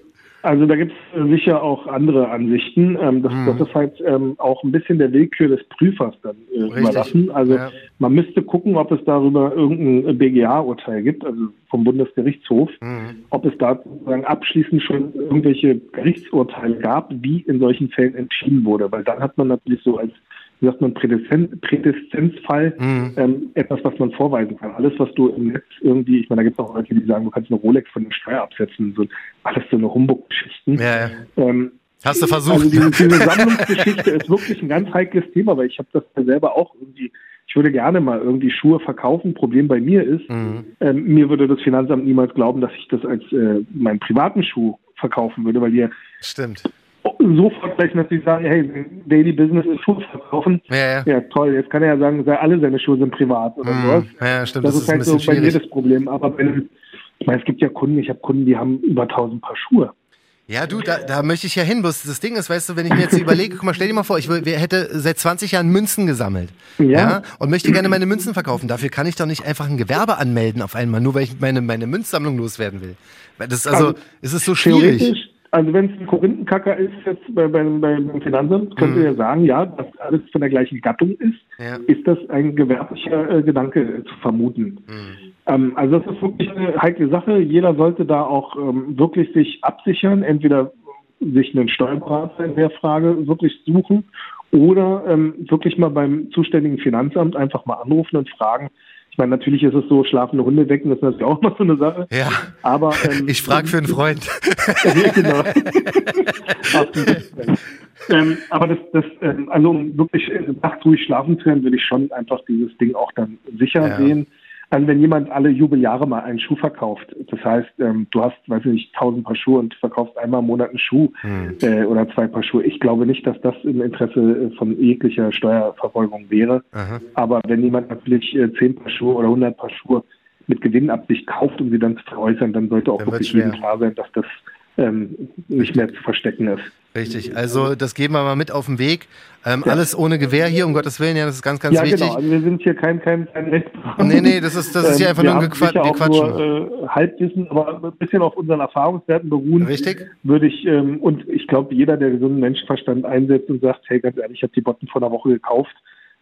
also da gibt es sicher auch andere Ansichten. Ähm, das, mhm. das ist halt ähm, auch ein bisschen der Willkür des Prüfers dann äh, überlassen. Also ja. man müsste gucken, ob es darüber irgendein BGA-Urteil gibt, also vom Bundesgerichtshof, mhm. ob es da sozusagen abschließend schon irgendwelche Gerichtsurteile gab, wie in solchen Fällen entschieden wurde. Weil dann hat man natürlich so als wie sagt man, Prädestenzfall, mhm. ähm, etwas, was man vorweisen kann. Alles, was du im Netz irgendwie, ich meine, da gibt es auch Leute, die sagen, du kannst eine Rolex von der Steuer absetzen, so, alles so eine Humbug-Geschichten. Ja, ja. Ähm, Hast du versucht? Also diese, diese Sammlungsgeschichte ist wirklich ein ganz heikles Thema, weil ich habe das ja selber auch irgendwie, ich würde gerne mal irgendwie Schuhe verkaufen. Problem bei mir ist, mhm. ähm, mir würde das Finanzamt niemals glauben, dass ich das als äh, meinen privaten Schuh verkaufen würde, weil die Stimmt sofort gleich natürlich sagen, hey, Daily Business ist Schuhe verkaufen. Ja, ja. ja, toll, jetzt kann er ja sagen, alle seine Schuhe sind privat oder mm, sowas. Ja, stimmt. Das, das ist, ist halt so bei mir das Problem. Aber wenn, ich meine, es gibt ja Kunden, ich habe Kunden, die haben über 1000 Paar Schuhe. Ja, du, da, da möchte ich ja hin. Bloß das Ding ist, weißt du, wenn ich mir jetzt überlege, guck mal, stell dir mal vor, ich hätte seit 20 Jahren Münzen gesammelt. Ja. ja. Und möchte gerne meine Münzen verkaufen. Dafür kann ich doch nicht einfach ein Gewerbe anmelden auf einmal, nur weil ich meine, meine Münzsammlung loswerden will. Das ist also, also ist es so schwierig. Also wenn es ein Korinthenkacker ist jetzt bei, bei, beim Finanzamt, könnt ihr mhm. ja sagen, ja, dass alles von der gleichen Gattung ist, ja. ist das ein gewerblicher äh, Gedanke äh, zu vermuten. Mhm. Ähm, also das ist wirklich eine heikle Sache. Jeder sollte da auch ähm, wirklich sich absichern, entweder sich einen Steuerberater in der Frage wirklich suchen oder ähm, wirklich mal beim zuständigen Finanzamt einfach mal anrufen und fragen, ich meine, natürlich ist es so, schlafende Hunde wecken, das ist natürlich auch mal so eine Sache. Ja. Aber ähm, ich frage für einen Freund. ja, genau. ähm, aber das, das ähm, also um wirklich nachts ruhig schlafen zu können, würde ich schon einfach dieses Ding auch dann sicher ja. sehen. Also wenn jemand alle Jubeljahre mal einen Schuh verkauft, das heißt, ähm, du hast, weiß ich nicht, tausend Paar Schuhe und verkaufst einmal im Monat einen Schuh hm. äh, oder zwei Paar Schuhe. Ich glaube nicht, dass das im Interesse äh, von jeglicher Steuerverfolgung wäre. Aha. Aber wenn jemand natürlich äh, zehn Paar Schuhe oder hundert Paar Schuhe mit Gewinnabsicht kauft, um sie dann zu veräußern, dann sollte auch dann wirklich jedem klar sein, dass das ähm, nicht mehr zu verstecken ist. Richtig, also das geben wir mal mit auf den Weg. Ähm, ja. Alles ohne Gewehr hier, um Gottes Willen, ja, das ist ganz, ganz ja, wichtig. Ja, genau, also wir sind hier kein, kein, kein Rechtsberater. Nee, nee, das ist, das ist hier einfach ähm, nur ein Gequatsch. Wir quatschen. Nur, äh, Halbwissen, aber ein bisschen auf unseren Erfahrungswerten beruhen. Richtig. Würde ich, ähm, und ich glaube, jeder, der gesunden Menschenverstand einsetzt und sagt, hey, ganz ehrlich, ich habe die Botten vor einer Woche gekauft,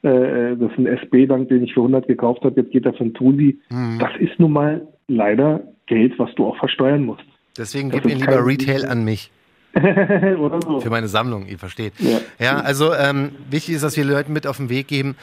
äh, äh das ist ein SB-Dank, den ich für 100 gekauft habe, jetzt geht er für ein Tusi. Mhm. Das ist nun mal leider Geld, was du auch versteuern musst. Deswegen gib mir lieber Retail an mich. Oder so. Für meine Sammlung, ihr versteht. Ja, ja also ähm, wichtig ist, dass wir Leuten mit auf den Weg geben,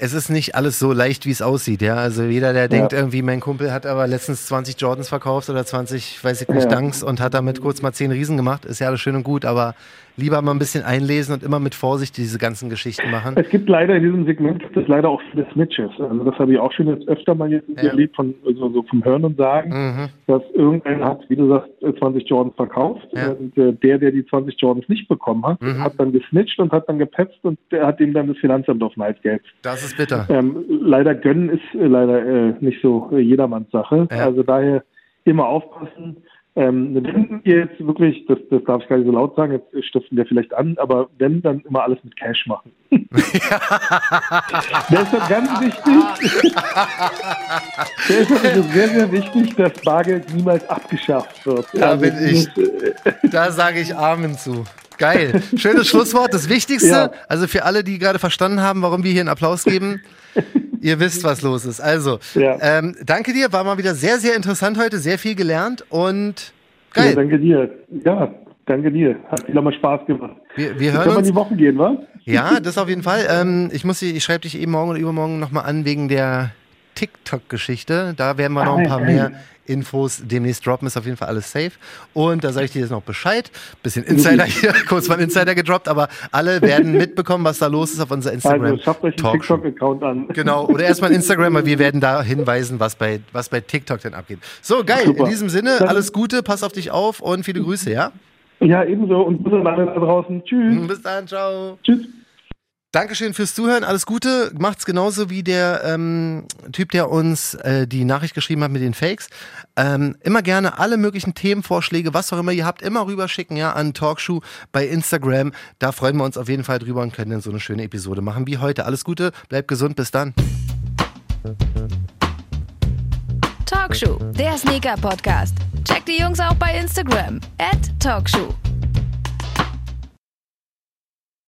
es ist nicht alles so leicht, wie es aussieht. Ja, also jeder, der ja. denkt irgendwie, mein Kumpel hat aber letztens 20 Jordans verkauft oder 20, weiß ich nicht, ja. Dunks und hat damit kurz mal 10 Riesen gemacht, ist ja alles schön und gut, aber lieber mal ein bisschen einlesen und immer mit Vorsicht diese ganzen Geschichten machen. Es gibt leider in diesem Segment gibt es leider auch viele Snitches. Also das habe ich auch schon jetzt öfter mal jetzt ja. erlebt von also so vom Hören und Sagen, mhm. dass irgendeiner hat, wie du sagst, 20 Jordans verkauft ja. und äh, der, der die 20 Jordans nicht bekommen hat, mhm. hat dann gesnitcht und hat dann gepetzt und der hat ihm dann das Finanzamt auf den Hals gehetzt. Das ist bitter. Ähm, leider gönnen ist äh, leider äh, nicht so äh, jedermanns Sache. Ja. Also daher immer aufpassen. Ähm, wenn ihr jetzt wirklich, das, das darf ich gar nicht so laut sagen, jetzt stiften wir vielleicht an, aber wenn, dann immer alles mit Cash machen. das ist doch ganz wichtig. das ist also sehr, sehr wichtig, dass Bargeld niemals abgeschafft wird. Da also, bin ich. Da sage ich Amen zu. Geil. Schönes Schlusswort. Das Wichtigste, ja. also für alle, die gerade verstanden haben, warum wir hier einen Applaus geben, ihr wisst, was los ist. Also, ja. ähm, danke dir. War mal wieder sehr, sehr interessant heute. Sehr viel gelernt und geil. Ja, danke dir. Ja, danke dir. Hat wieder mal Spaß gemacht. Wir, wir hören Können uns. in die Woche gehen, wa? Ja, das auf jeden Fall. Ähm, ich muss, ich schreibe dich eben morgen oder übermorgen nochmal an wegen der TikTok-Geschichte. Da werden wir noch ein paar mehr Infos demnächst droppen. Ist auf jeden Fall alles safe. Und da sage ich dir jetzt noch Bescheid. Bisschen Insider hier, kurz mal Insider gedroppt, aber alle werden mitbekommen, was da los ist auf unserer Instagram. Also schafft euch einen TikTok-Account an. Genau, oder erstmal Instagram, weil wir werden da hinweisen, was bei, was bei TikTok denn abgeht. So, geil. Super. In diesem Sinne, alles Gute, pass auf dich auf und viele Grüße, ja? Ja, ebenso. Und bis dann alle da draußen. Tschüss. Bis dann, ciao. Tschüss. Dankeschön fürs Zuhören. Alles Gute. Macht's genauso wie der ähm, Typ, der uns äh, die Nachricht geschrieben hat mit den Fakes. Ähm, immer gerne alle möglichen Themenvorschläge, was auch immer ihr habt, immer rüberschicken, ja, an Talkshow bei Instagram. Da freuen wir uns auf jeden Fall drüber und können dann so eine schöne Episode machen wie heute. Alles Gute, bleibt gesund, bis dann. Talkshow, der Sneaker-Podcast. Checkt die Jungs auch bei Instagram. At Talkshow.